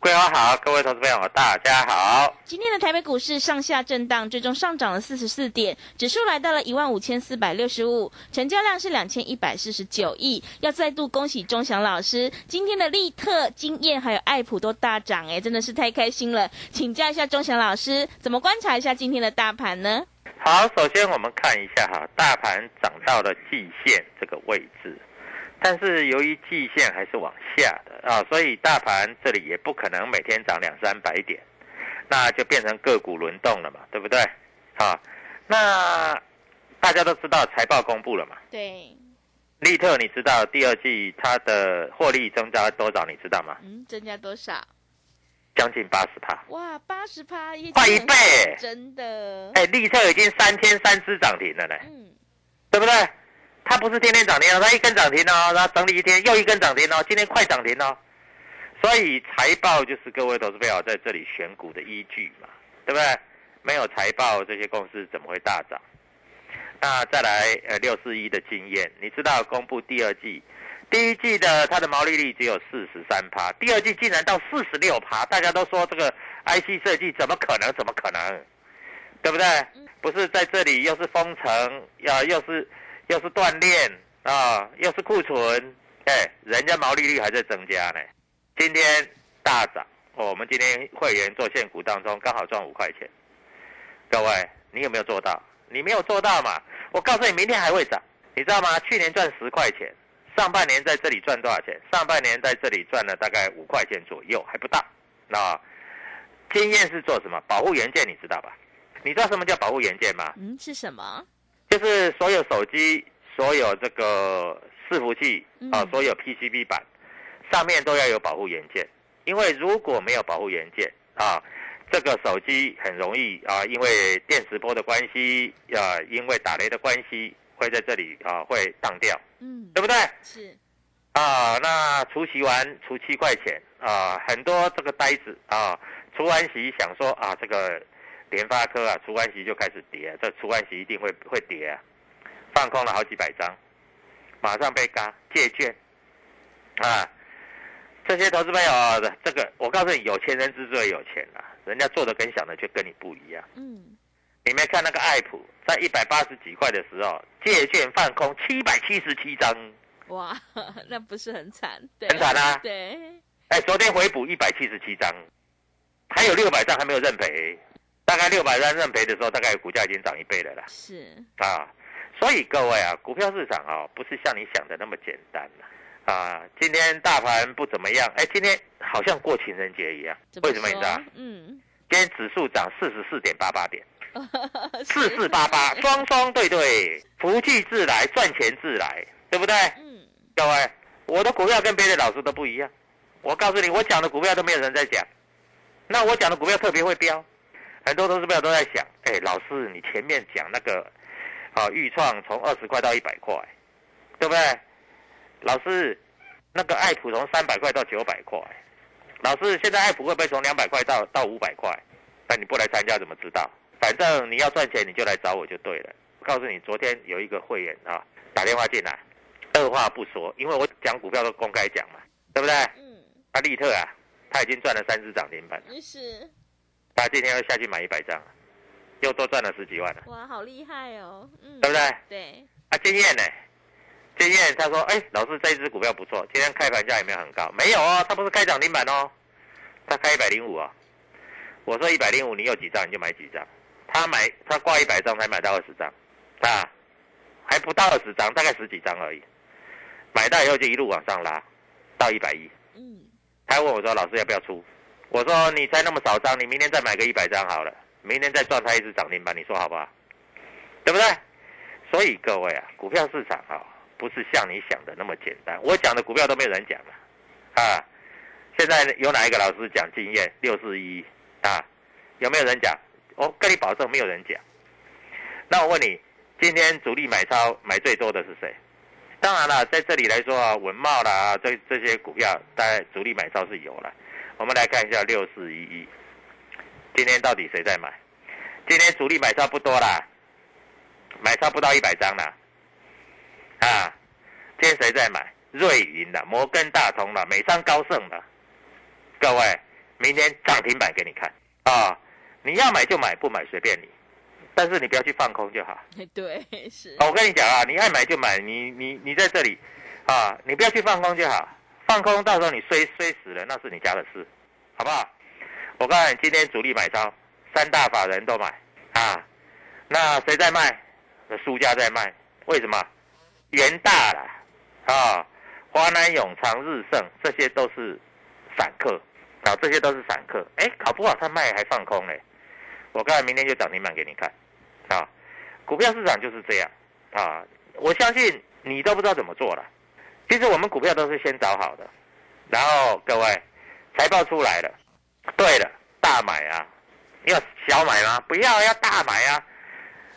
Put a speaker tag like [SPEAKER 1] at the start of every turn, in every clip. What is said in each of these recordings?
[SPEAKER 1] 桂花好，各位投资朋友大家好。
[SPEAKER 2] 今天的台北股市上下震荡，最终上涨了四十四点，指数来到了一万五千四百六十五，成交量是两千一百四十九亿。要再度恭喜钟祥老师，今天的利特、经验还有爱普都大涨，哎，真的是太开心了。请教一下钟祥老师，怎么观察一下今天的大盘呢？
[SPEAKER 1] 好，首先我们看一下哈，大盘涨到了季线这个位置。但是由于季线还是往下的啊，所以大盘这里也不可能每天涨两三百点，那就变成个股轮动了嘛，对不对？好，那大家都知道财报公布了嘛？
[SPEAKER 2] 对。
[SPEAKER 1] 利特，你知道第二季它的获利增加多少？你知道吗？
[SPEAKER 2] 嗯，增加多少？
[SPEAKER 1] 将近八十趴。
[SPEAKER 2] 哇，八十趴，
[SPEAKER 1] 快一倍！
[SPEAKER 2] 真的。
[SPEAKER 1] 哎，利特已经三天三只涨停了嘞，嗯，对不对？它不是天天涨停哦，它一根涨停哦，然后整理一天又一根涨停哦，今天快涨停哦，所以财报就是各位投资朋友在这里选股的依据嘛，对不对？没有财报，这些公司怎么会大涨？那再来，呃，六四一的经验，你知道公布第二季，第一季的它的毛利率只有四十三趴，第二季竟然到四十六趴，大家都说这个 IC 设计怎么可能？怎么可能？对不对？不是在这里又是封城，要又是。又是锻炼啊，又是库存，哎，人家毛利率还在增加呢。今天大涨，我们今天会员做现股当中刚好赚五块钱。各位，你有没有做到？你没有做到嘛？我告诉你，明天还会涨，你知道吗？去年赚十块钱，上半年在这里赚多少钱？上半年在这里赚了大概五块钱左右，还不到。那经验是做什么？保护元件，你知道吧？你知道什么叫保护元件吗？
[SPEAKER 2] 嗯，是什么？
[SPEAKER 1] 就是所有手机、所有这个伺服器啊，所有 PCB 板上面都要有保护元件，因为如果没有保护元件啊，这个手机很容易啊，因为电磁波的关系啊，因为打雷的关系，会在这里啊会荡掉，嗯，对不对？
[SPEAKER 2] 是
[SPEAKER 1] 啊，那除息完除七块钱啊，很多这个呆子啊，除完息想说啊这个。联发科啊，除完息就开始跌，这除完息一定会会跌啊，放空了好几百张，马上被嘎借券，啊，这些投资朋友的这个，我告诉你，有钱人之所以有钱啊，人家做的跟想的却跟你不一样。嗯，你没看那个爱普在一百八十几块的时候，借券放空七百七十七张，
[SPEAKER 2] 哇，那不是很惨？
[SPEAKER 1] 很惨啊！
[SPEAKER 2] 对，
[SPEAKER 1] 哎，昨天回补一百七十七张，还有六百张还没有认赔。大概六百三认赔的时候，大概股价已经涨一倍了啦。
[SPEAKER 2] 是
[SPEAKER 1] 啊，所以各位啊，股票市场啊，不是像你想的那么简单啊。今天大盘不怎么样，哎，今天好像过情人节一样。为什么你知道？嗯，今天指数涨四十四点八八点，四四八八，双双对对，福气自来，赚钱自来，对不对？嗯，各位，我的股票跟别的老师都不一样。我告诉你，我讲的股票都没有人在讲，那我讲的股票特别会飙。很多投资友都在想，哎，老师，你前面讲那个，啊，预创从二十块到一百块，对不对？老师，那个爱普从三百块到九百块，老师，现在爱普会不会从两百块到到五百块？那你不来参加怎么知道？反正你要赚钱，你就来找我就对了。我告诉你，昨天有一个会员啊打电话进来，二话不说，因为我讲股票都公开讲嘛，对不对？嗯。阿利特啊，他已经赚了三只涨停板。
[SPEAKER 2] 是。
[SPEAKER 1] 他今天又下去买一百张，又多赚了十几万了。
[SPEAKER 2] 哇，好厉害哦！
[SPEAKER 1] 嗯，对不对？
[SPEAKER 2] 对。
[SPEAKER 1] 啊，经验呢？经验他说：“哎，老师这一只股票不错，今天开盘价有没有很高？没有哦，他不是开涨停板哦，他开一百零五哦。我说一百零五，你有几张你就买几张。他买他挂一百张才买到二十张，啊，还不到二十张，大概十几张而已。买到以后就一路往上拉，到一百一。嗯。他问我说：老师要不要出？我说你才那么少张，你明天再买个一百张好了，明天再赚他一只涨停板，你说好不好？对不对？所以各位啊，股票市场啊，不是像你想的那么简单。我讲的股票都没有人讲了，啊，现在有哪一个老师讲经验六四一啊？有没有人讲？我跟你保证没有人讲。那我问你，今天主力买超买最多的是谁？当然了，在这里来说啊，文茂啦，这这些股票，大概主力买超是有了。我们来看一下六四一一，今天到底谁在买？今天主力买超不多啦，买超不到一百张啦。啊，今天谁在买？瑞银的、摩根大通的、美商高盛的，各位，明天涨停板给你看啊！你要买就买，不买随便你，但是你不要去放空就好。
[SPEAKER 2] 对，是。
[SPEAKER 1] 我跟你讲啊，你爱买就买，你你你在这里啊，你不要去放空就好。放空到时候你衰衰死了，那是你家的事，好不好？我告诉你，今天主力买超，三大法人都买啊。那谁在卖？输家在卖，为什么？元大了啊。华南永昌、日盛，这些都是散客啊，这些都是散客。哎，搞不好他卖还放空嘞。我刚才明天就涨停板给你看啊。股票市场就是这样啊。我相信你都不知道怎么做了。其实我们股票都是先找好的，然后各位财报出来了，对了，大买啊，要小买吗？不要，要大买啊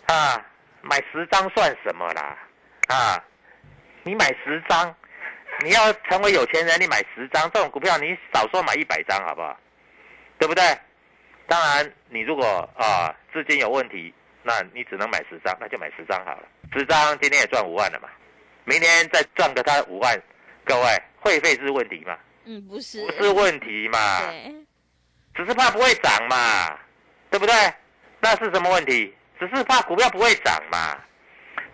[SPEAKER 1] 啊！买十张算什么啦啊？你买十张。你要成为有钱人，你买十张这种股票，你少说买一百张，好不好？对不对？当然，你如果啊资金有问题，那你只能买十张，那就买十张好了。十张今天也赚五万了嘛，明天再赚个他五万，各位会费是问题吗？
[SPEAKER 2] 嗯，不是，
[SPEAKER 1] 不是问题嘛，只是怕不会涨嘛，对不对？那是什么问题？只是怕股票不会涨嘛。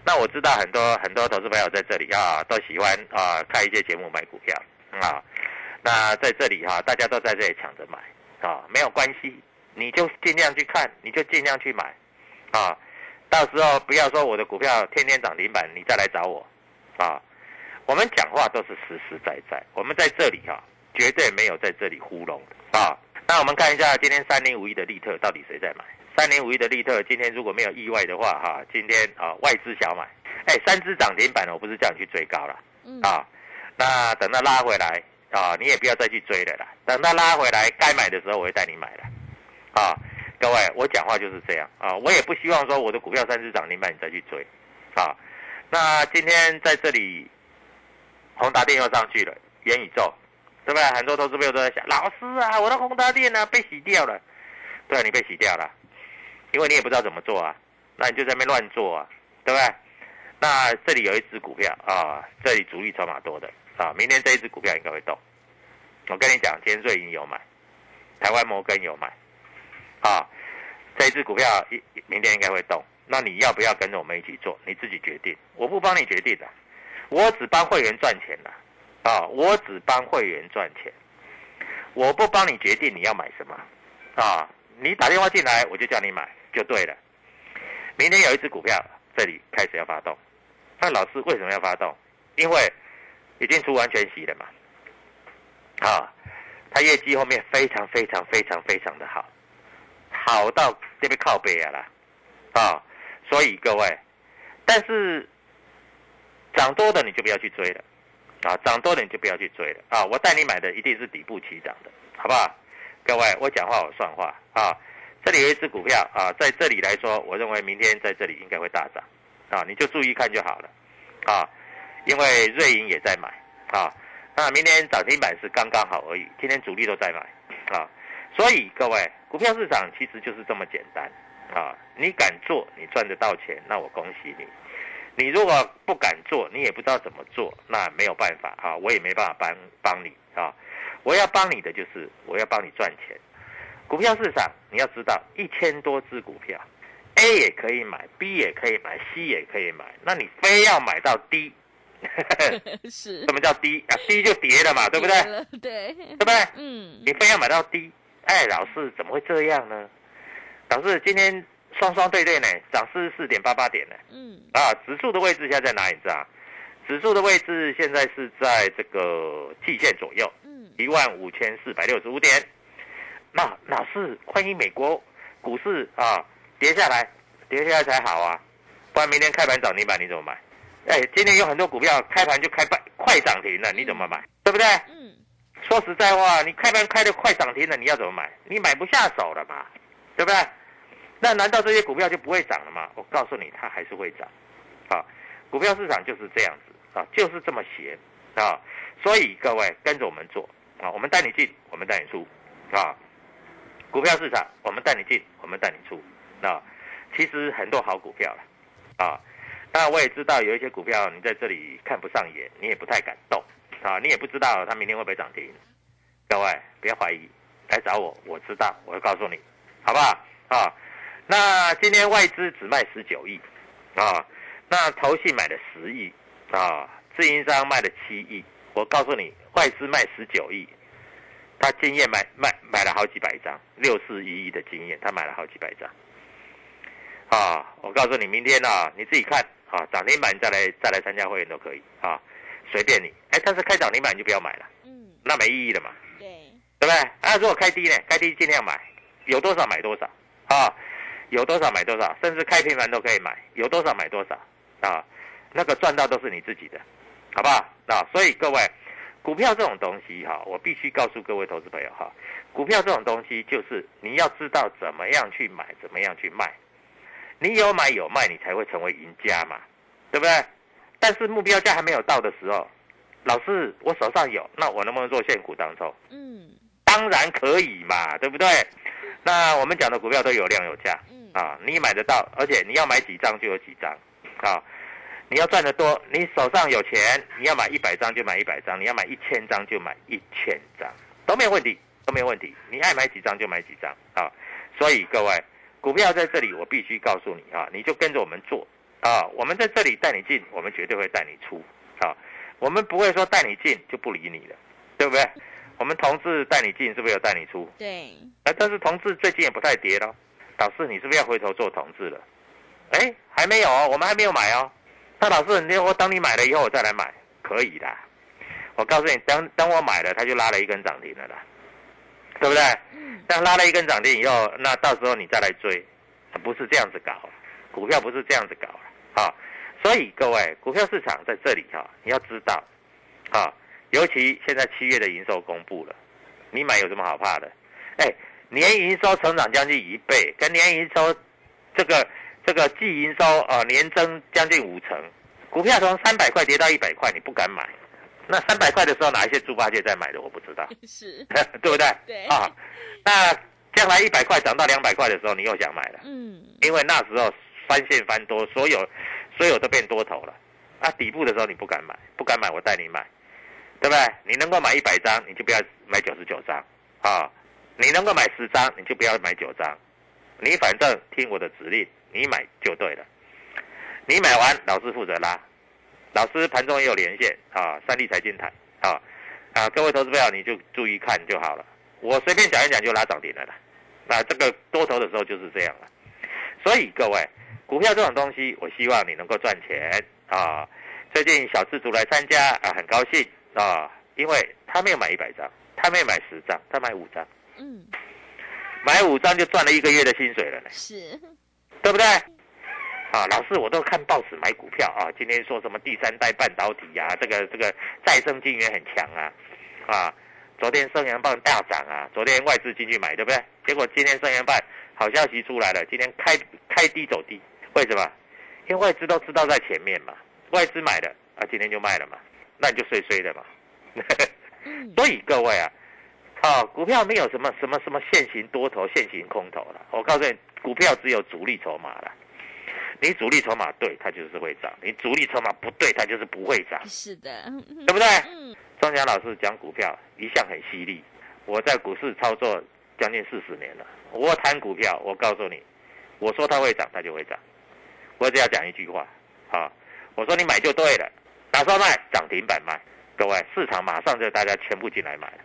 [SPEAKER 1] 那我知道很多很多投资朋友在这里啊，都喜欢啊看一些节目买股票啊。那在这里哈，大家都在这里抢着买啊，没有关系，你就尽量去看，你就尽量去买啊。到时候不要说我的股票天天涨停板，你再来找我啊。我们讲话都是实实在在，我们在这里哈，绝对没有在这里糊弄啊。那我们看一下今天三零五一的利特到底谁在买？三零五一的利特，今天如果没有意外的话，哈，今天啊外资小买，哎，三只涨停板，我不是叫你去追高了，啊，那等它拉回来啊，你也不要再去追了啦。等它拉回来该买的时候，我会带你买了，啊，各位，我讲话就是这样啊，我也不希望说我的股票三只涨停板你再去追，啊，那今天在这里，宏达电又上去了，元宇宙，对不对？很多投资朋友都在想，老师啊，我的宏达电呢被洗掉了，对，你被洗掉了。因为你也不知道怎么做啊，那你就在那边乱做啊，对不对？那这里有一只股票啊，这里主力筹码多的啊，明天这一只股票应该会动。我跟你讲，今天瑞银有买，台湾摩根有买，啊，这一只股票一明天应该会动。那你要不要跟着我们一起做？你自己决定，我不帮你决定的，我只帮会员赚钱的，啊，我只帮会员赚钱，我不帮你决定你要买什么，啊，你打电话进来，我就叫你买。就对了，明天有一只股票这里开始要发动，那老师为什么要发动？因为已经出完全息了嘛，啊，它业绩后面非常非常非常非常的好，好到这边靠背啊啦，啊，所以各位，但是涨多的你就不要去追了，啊，涨多的你就不要去追了，啊，我带你买的一定是底部起涨的，好不好？各位，我讲话我算话啊。这里有一只股票啊，在这里来说，我认为明天在这里应该会大涨，啊，你就注意看就好了，啊，因为瑞银也在买，啊，那明天涨停板是刚刚好而已，今天主力都在买，啊，所以各位，股票市场其实就是这么简单，啊，你敢做，你赚得到钱，那我恭喜你；你如果不敢做，你也不知道怎么做，那没有办法啊，我也没办法帮帮你啊，我要帮你的就是我要帮你赚钱。股票市场，你要知道一千多只股票，A 也可以买，B 也可以买，C 也可以买，那你非要买到 D，
[SPEAKER 2] 是？
[SPEAKER 1] 什么叫 D 啊？D 就跌了嘛，对不对？
[SPEAKER 2] 对，
[SPEAKER 1] 对不对？嗯。你非要买到 D，哎，老师怎么会这样呢？老师今天双双对对呢，涨四十四点八八点呢。嗯。啊，指数的位置现在在哪里？知道？指数的位置现在是在这个季线左右，嗯，一万五千四百六十五点。那老师，欢迎美国股市啊跌下来，跌下来才好啊，不然明天开盘涨停板你怎么买？哎，今天有很多股票开盘就开半快涨停了，你怎么买？对不对？嗯。说实在话，你开盘开的快涨停了，你要怎么买？你买不下手了嘛，对不对？那难道这些股票就不会涨了吗？我告诉你，它还是会涨。啊，股票市场就是这样子啊，就是这么邪啊。所以各位跟着我们做啊，我们带你进，我们带你出啊。股票市场，我们带你进，我们带你出。那其实很多好股票了啊。当然我也知道有一些股票你在这里看不上眼，你也不太敢动啊，你也不知道它明天会不会涨停。各位不要怀疑，来找我，我知道，我会告诉你，好不好？啊，那今天外资只卖十九亿啊，那投信买了十亿啊，自营商卖了七亿。我告诉你，外资卖十九亿，他经验买买买了好几百张，六四一亿的经验，他买了好几百张。啊，我告诉你，明天啊，你自己看啊，涨停板再来再来参加会员都可以啊，随便你。哎，但是开涨停板你就不要买了，嗯，那没意义了嘛，对，对不对？啊，如果开低呢，开低尽量买，有多少买多少啊，有多少买多少，甚至开平盘都可以买，有多少买多少啊，那个赚到都是你自己的，好不好？啊，所以各位，股票这种东西哈，我必须告诉各位投资朋友哈，股票这种东西就是你要知道怎么样去买，怎么样去卖。你有买有卖，你才会成为赢家嘛，对不对？但是目标价还没有到的时候，老师，我手上有，那我能不能做现股当中？嗯，当然可以嘛，对不对？那我们讲的股票都有量有价，嗯啊，你买得到，而且你要买几张就有几张，啊，你要赚得多，你手上有钱，你要买一百张就买一百张，你要买一千张就买一千张，都没有问题，都没有问题，你爱买几张就买几张啊，所以各位。股票在这里，我必须告诉你啊，你就跟着我们做啊。我们在这里带你进，我们绝对会带你出啊。我们不会说带你进就不理你了，对不对？我们同志带你进，是不是有带你出？
[SPEAKER 2] 对。
[SPEAKER 1] 啊，但是同志最近也不太跌了，老师你是不是要回头做同志了？哎，还没有哦，我们还没有买哦。那老师，你我等你买了以后我再来买，可以的。我告诉你，等等我买了，他就拉了一根涨停了啦，对不对？但拉了一根涨停以后，那到时候你再来追，不是这样子搞，股票不是这样子搞了啊。所以各位，股票市场在这里哈，你要知道，啊，尤其现在七月的营收公布了，你买有什么好怕的？哎，年营收成长将近一倍，跟年营收这个这个季营收啊年增将近五成，股票从三百块跌到一百块，你不敢买。那三百块的时候，哪一些猪八戒在买的？我不知道，
[SPEAKER 2] 是，
[SPEAKER 1] 对不对？
[SPEAKER 2] 对
[SPEAKER 1] 啊，那将来一百块涨到两百块的时候，你又想买了，嗯，因为那时候翻线翻多，所有所有都变多头了，啊，底部的时候你不敢买，不敢买，我带你买，对不对？你能够买一百张，你就不要买九十九张，啊，你能够买十张，你就不要买九张，你反正听我的指令，你买就对了，你买完，老师负责拉。老师盘中也有连线啊，三立财经台啊啊，各位投资朋友你就注意看就好了。我随便讲一讲就拉涨停了啦。那这个多头的时候就是这样了。所以各位，股票这种东西，我希望你能够赚钱啊。最近小资族来参加啊，很高兴啊，因为他没有买一百张，他没有买十张，他买五张，嗯，买五张就赚了一个月的薪水了呢，
[SPEAKER 2] 是，
[SPEAKER 1] 对不对？啊，老师，我都看报纸买股票啊。今天说什么第三代半导体呀？这个这个再生晶圆很强啊，啊，昨天升阳棒大涨啊，昨天外资进去买，对不对？结果今天升阳棒好消息出来了，今天开开低走低，为什么？因为外资都知道在前面嘛，外资买的啊，今天就卖了嘛，那你就碎碎的嘛。所以各位啊，啊，股票没有什么什么什么现行多头、现行空头了。我告诉你，股票只有主力筹码了。你主力筹码对，它就是会涨；你主力筹码不对，它就是不会涨。
[SPEAKER 2] 是的，
[SPEAKER 1] 对不对？嗯。庄家老师讲股票一向很犀利，我在股市操作将近四十年了。我谈股票，我告诉你，我说它会涨，它就会涨。我只要讲一句话，啊，我说你买就对了，哪时候卖涨停板卖。各位，市场马上就大家全部进来买了，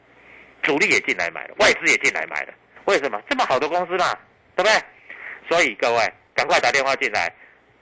[SPEAKER 1] 主力也进来买了，外资也进来买了。为什么这么好的公司嘛？对不对？所以各位赶快打电话进来。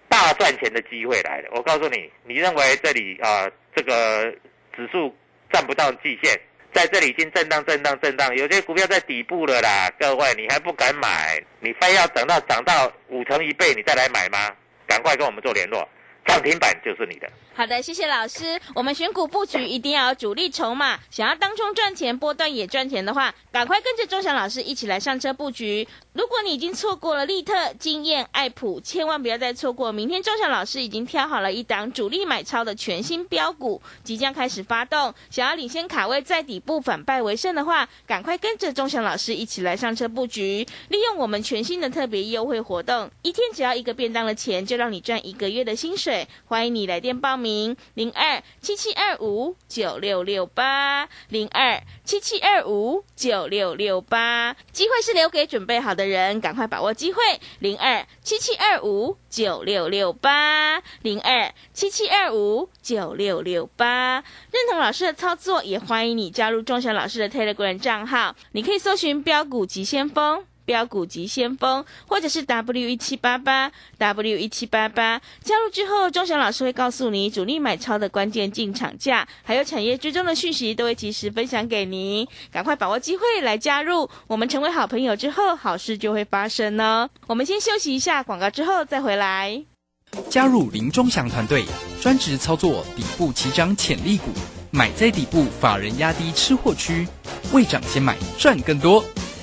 [SPEAKER 1] 大赚钱的机会来了！我告诉你，你认为这里啊，这个指数站不到季线，在这里已经震荡、震荡、震荡，有些股票在底部了啦。各位，你还不敢买？你非要等到涨到五成一倍你再来买吗？赶快跟我们做联络，涨停板就是你的。
[SPEAKER 2] 好的，谢谢老师。我们选股布局一定要有主力筹码，想要当中赚钱、波段也赚钱的话，赶快跟着钟祥老师一起来上车布局。如果你已经错过了利特、经验、爱普，千万不要再错过。明天钟祥老师已经挑好了一档主力买超的全新标股，即将开始发动。想要领先卡位，在底部反败为胜的话，赶快跟着钟祥老师一起来上车布局。利用我们全新的特别优惠活动，一天只要一个便当的钱，就让你赚一个月的薪水。欢迎你来电报。名名零二七七二五九六六八零二七七二五九六六八，机会是留给准备好的人，赶快把握机会。零二七七二五九六六八零二七七二五九六六八，认同老师的操作，也欢迎你加入钟祥老师的 Telegram 账号，你可以搜寻标股急先锋。标股及先锋，或者是 W 一七八八 W 一七八八，加入之后，钟祥老师会告诉你主力买超的关键进场价，还有产业追踪的讯息，都会及时分享给您。赶快把握机会来加入，我们成为好朋友之后，好事就会发生哦。我们先休息一下广告，之后再回来。
[SPEAKER 3] 加入林钟祥团队，专职操作底部起涨潜力股，买在底部，法人压低吃货区，未涨先买赚更多。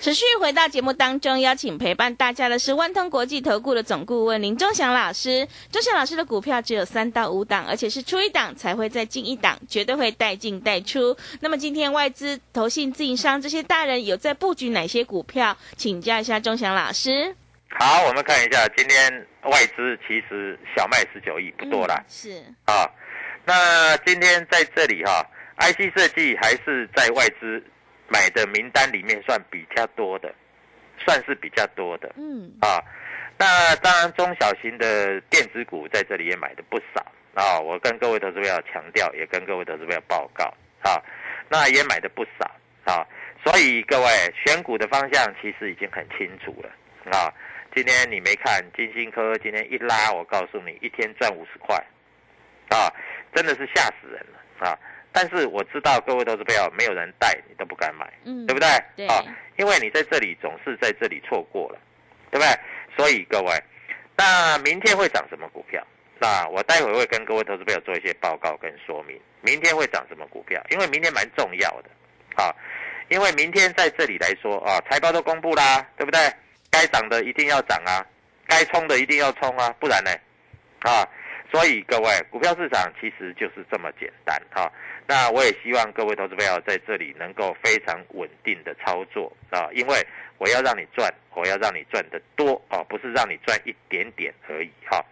[SPEAKER 2] 持续回到节目当中，邀请陪伴大家的是万通国际投顾的总顾问林忠祥老师。忠祥老师的股票只有三到五档，而且是出一档才会再进一档，绝对会带进带出。那么今天外资、投信、自营商这些大人有在布局哪些股票？请教一下忠祥老师。
[SPEAKER 1] 好，我们看一下今天外资其实小麦十九亿不多啦。
[SPEAKER 2] 是
[SPEAKER 1] 啊，那今天在这里哈，IC 设计还是在外资。买的名单里面算比较多的，算是比较多的，嗯啊，那当然中小型的电子股在这里也买的不少啊。我跟各位投资者强调，也跟各位投资者报告啊，那也买的不少啊。所以各位选股的方向其实已经很清楚了啊。今天你没看金星科今天一拉，我告诉你一天赚五十块啊，真的是吓死人了啊。但是我知道各位都是朋友，没有人带你都不敢买，嗯，对不对？
[SPEAKER 2] 对啊，
[SPEAKER 1] 因为你在这里总是在这里错过了，对不对？所以各位，那明天会涨什么股票？那我待会会跟各位投资朋友做一些报告跟说明。明天会涨什么股票？因为明天蛮重要的，啊，因为明天在这里来说啊，财报都公布啦，对不对？该涨的一定要涨啊，该冲的一定要冲啊，不然呢？啊，所以各位，股票市场其实就是这么简单哈。那我也希望各位投资朋友在这里能够非常稳定的操作啊，因为我要让你赚，我要让你赚得多啊，不是让你赚一点点而已哈。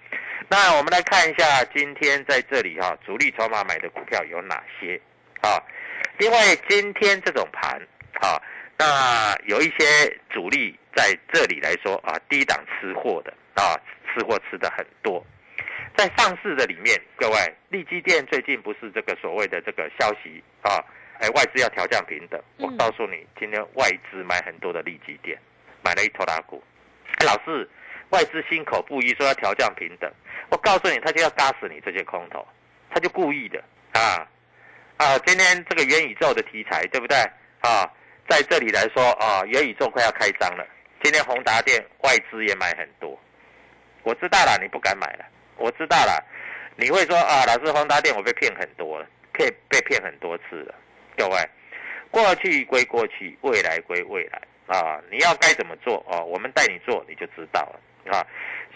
[SPEAKER 1] 那我们来看一下今天在这里哈，主力筹码买的股票有哪些啊？因为今天这种盘啊，那有一些主力在这里来说啊，低档吃货的啊，吃货吃的很多。在上市的里面，各位，利基店最近不是这个所谓的这个消息啊？哎，外资要调降平等。我告诉你，今天外资买很多的利基店，买了一头大股。哎，老师，外资心口不一，说要调降平等。我告诉你，他就要杀死你这些空头，他就故意的啊啊！今天这个元宇宙的题材，对不对啊？在这里来说啊，元宇宙快要开张了。今天宏达电外资也买很多，我知道了，你不敢买了。我知道了，你会说啊，老师，宏达电我被骗很多了，可以被骗很多次了。各位，过去归过去，未来归未来啊！你要该怎么做哦？我们带你做，你就知道了啊！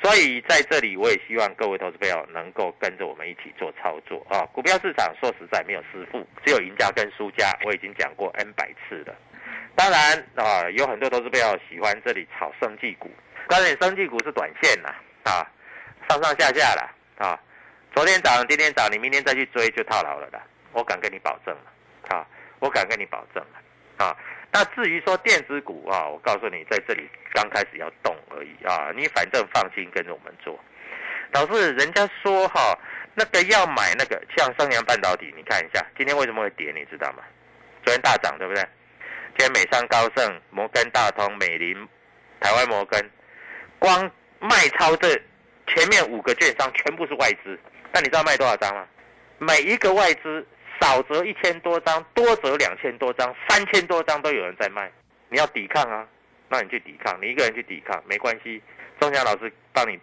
[SPEAKER 1] 所以在这里，我也希望各位投资朋友能够跟着我们一起做操作啊！股票市场说实在没有师傅，只有赢家跟输家。我已经讲过 N 百次了。当然啊，有很多投资朋友喜欢这里炒生技股，告诉你，生技股是短线呐啊！上上下下了啊，昨天涨，今天涨，你明天再去追就套牢了的，我敢跟你保证了啊，我敢跟你保证了啊。那至于说电子股啊，我告诉你，在这里刚开始要动而已啊，你反正放心跟着我们做。导致，人家说哈，那个要买那个像升阳半导体，你看一下今天为什么会跌，你知道吗？昨天大涨对不对？今天美商高盛、摩根大通、美林台湾摩根，光卖超这前面五个券商全部是外资，那你知道卖多少张吗？每一个外资少则一千多张，多则两千多张，三千多张都有人在卖。你要抵抗啊，那你去抵抗，你一个人去抵抗没关系，钟祥老师帮你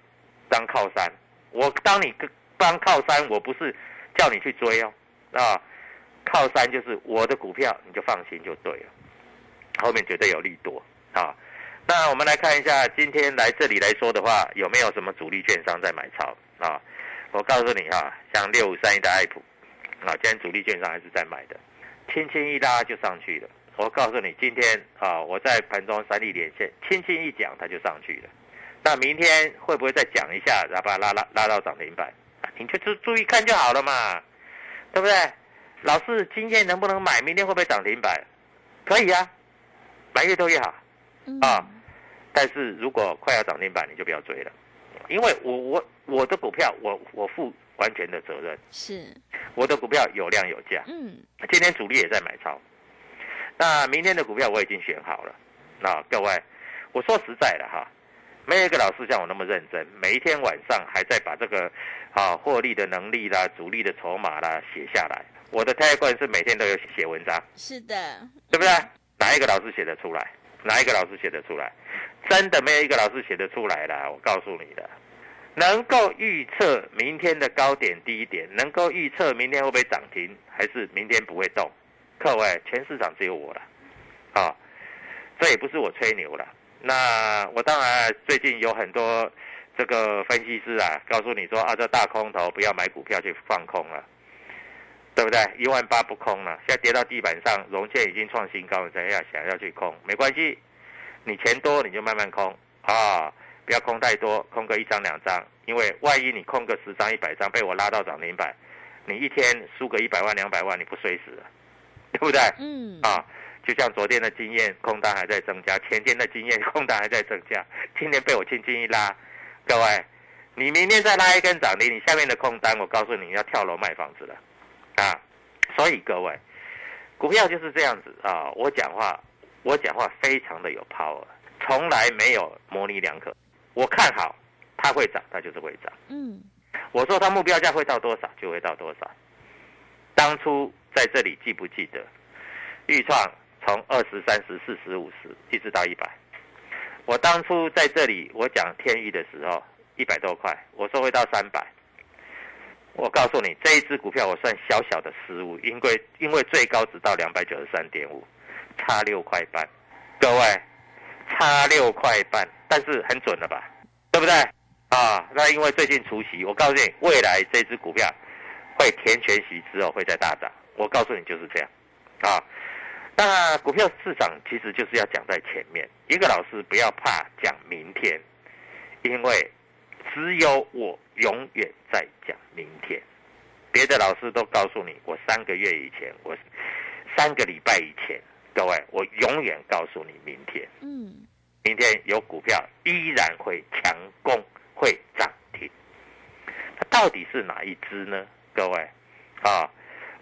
[SPEAKER 1] 当靠山，我当你当靠山，我不是叫你去追哦，啊，靠山就是我的股票，你就放心就对了，后面绝对有利多啊。那我们来看一下，今天来这里来说的话，有没有什么主力券商在买超啊？我告诉你哈，像六五三一的爱普，啊，今天主力券商还是在买的，轻轻一拉就上去了。我告诉你，今天啊，我在盘中三力连线，轻轻一讲，它就上去了。那明天会不会再讲一下，然后把它拉拉拉到涨停板？你就注注意看就好了嘛，对不对？老师，今天能不能买？明天会不会涨停板？可以啊，买越多越好啊。但是如果快要涨停板，你就不要追了，因为我我我的股票，我我负完全的责任。
[SPEAKER 2] 是，
[SPEAKER 1] 我的股票有量有价。嗯，今天主力也在买超。那明天的股票我已经选好了，那各位，我说实在的哈，没有一个老师像我那么认真，每一天晚上还在把这个啊获利的能力啦、主力的筹码啦写下来。我的太冠是每天都有写文章，
[SPEAKER 2] 是的，
[SPEAKER 1] 对不对？哪一个老师写得出来？哪一个老师写得出来？真的没有一个老师写得出来的。我告诉你的，能够预测明天的高点低点，能够预测明天会不会涨停，还是明天不会动？各位，全市场只有我了，啊，这也不是我吹牛了。那我当然最近有很多这个分析师啊，告诉你说啊，这大空头不要买股票去放空了，对不对？一万八不空了，现在跌到地板上，融券已经创新高了，怎样想要去空？没关系，你钱多你就慢慢空啊，不要空太多，空个一张两张，因为万一你空个十张一百张被我拉到涨停板，你一天输个一百万两百万，你不睡死了？对不对？嗯啊，就像昨天的经验，空单还在增加；前天的经验，空单还在增加。今天被我轻轻一拉，各位，你明天再拉一根涨停，你下面的空单，我告诉你要跳楼卖房子了啊！所以各位，股票就是这样子啊！我讲话，我讲话非常的有 power，从来没有模棱两可。我看好它会涨，它就是会涨。嗯，我说它目标价会到多少，就会到多少。当初。在这里记不记得，预创从二十三十四十五十一直到一百。我当初在这里我讲天域的时候，一百多块，我说会到三百。我告诉你，这一只股票我算小小的失误，因为因为最高只到两百九十三点五，差六块半。各位，差六块半，但是很准了吧？对不对？啊，那因为最近除夕，我告诉你，未来这只股票会填全息之后会再大涨。我告诉你就是这样，啊，那股票市场其实就是要讲在前面。一个老师不要怕讲明天，因为只有我永远在讲明天。别的老师都告诉你，我三个月以前，我三个礼拜以前，各位，我永远告诉你明天。嗯，明天有股票依然会强攻，会涨停。它到底是哪一只呢？各位，啊。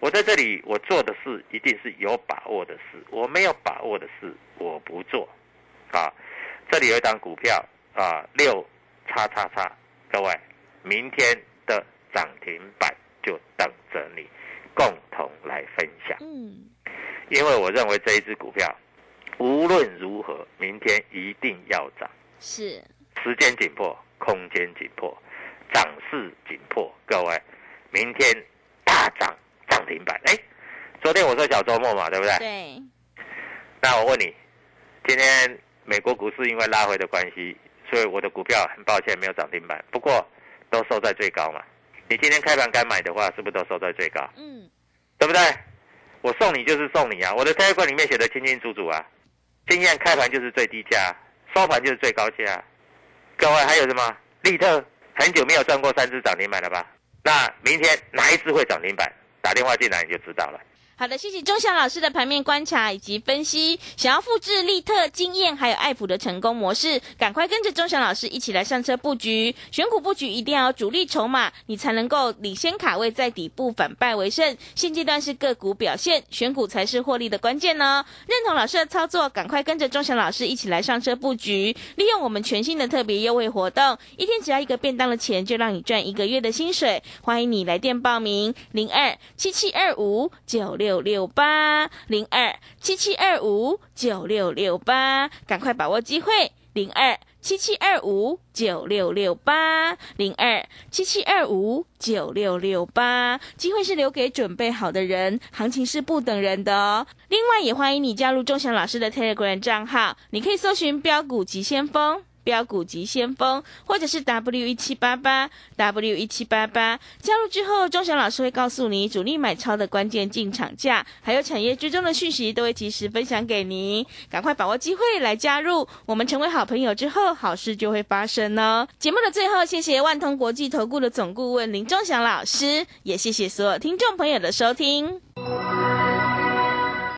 [SPEAKER 1] 我在这里，我做的事一定是有把握的事。我没有把握的事，我不做。啊，这里有一档股票啊，六叉叉叉，各位，明天的涨停板就等着你共同来分享。嗯，因为我认为这一只股票无论如何，明天一定要涨。
[SPEAKER 2] 是，
[SPEAKER 1] 时间紧迫，空间紧迫，涨势紧迫，各位，明天大涨。涨停板，哎，昨天我说小周末嘛，对不对？
[SPEAKER 2] 对。
[SPEAKER 1] 那我问你，今天美国股市因为拉回的关系，所以我的股票很抱歉没有涨停板，不过都收在最高嘛。你今天开盘该买的话，是不是都收在最高？嗯，对不对？我送你就是送你啊，我的财务里面写的清清楚楚啊。今天开盘就是最低价，收盘就是最高价。各位还有什么？利特很久没有赚过三只涨停板了吧？那明天哪一只会涨停板？打电话进来你就知道了。
[SPEAKER 2] 好的，谢谢钟祥老师的盘面观察以及分析。想要复制利特经验还有爱普的成功模式，赶快跟着钟祥老师一起来上车布局。选股布局一定要主力筹码，你才能够领先卡位，在底部反败为胜。现阶段是个股表现，选股才是获利的关键呢。认同老师的操作，赶快跟着钟祥老师一起来上车布局，利用我们全新的特别优惠活动，一天只要一个便当的钱，就让你赚一个月的薪水。欢迎你来电报名：零二七七二五九六。六六八零二七七二五九六六八，赶快把握机会！零二七七二五九六六八零二七七二五九六六八，机会是留给准备好的人，行情是不等人的哦。另外，也欢迎你加入钟祥老师的 Telegram 账号，你可以搜寻标股急先锋。标股及先锋，或者是 W 一七八八 W 一七八八，加入之后，钟祥老师会告诉你主力买超的关键进场价，还有产业追踪的讯息，都会及时分享给您。赶快把握机会来加入，我们成为好朋友之后，好事就会发生哦。节目的最后，谢谢万通国际投顾的总顾问林钟祥老师，也谢谢所有听众朋友的收听。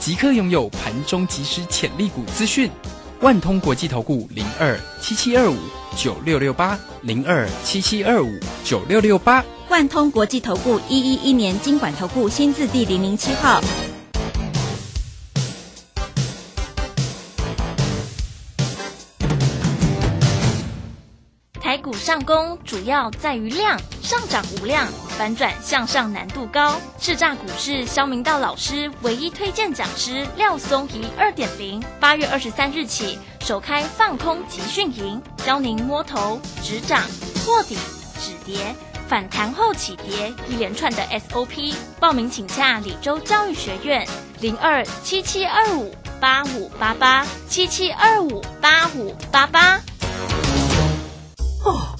[SPEAKER 3] 即刻拥有盘中即时潜力股资讯，万通国际投顾零二七七二五九六六八零二七七二五九六六八，
[SPEAKER 4] 万通国际投顾一一一年经管投顾新字第零零七号。
[SPEAKER 5] 台股上攻主要在于量，上涨无量。反转向上难度高，叱咤股市肖明道老师唯一推荐讲师廖松怡二点零，八月二十三日起首开放空集训营，教您摸头止涨、破底止跌、反弹后起跌一连串的 SOP。报名请洽李州教育学院零二七七二五八五八八七七二五八五八八。
[SPEAKER 6] 哦。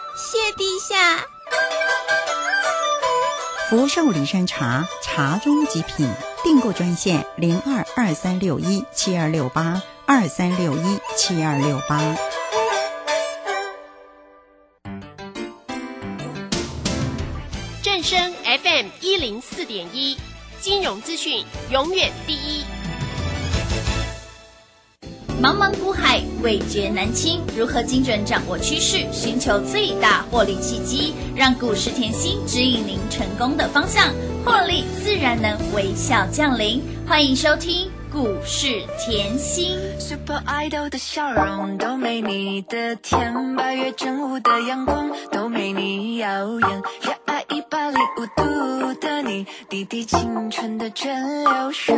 [SPEAKER 7] 谢陛下。
[SPEAKER 8] 福寿梨山茶，茶中极品。订购专线零二二三六一七二六八二三六一七二六八。
[SPEAKER 9] 正声 FM 一零四点一，金融资讯永远第一。
[SPEAKER 5] 茫茫股海，味觉难清。如何精准掌握趋势，寻求最大获利契机，让股市甜心指引您成功的方向，获利自然能微笑降临。欢迎收听股市甜心。Super Idol 的笑容都没你的甜，八月正午的阳光都没你耀眼。热爱一百零五度的你，滴滴清纯的蒸馏水。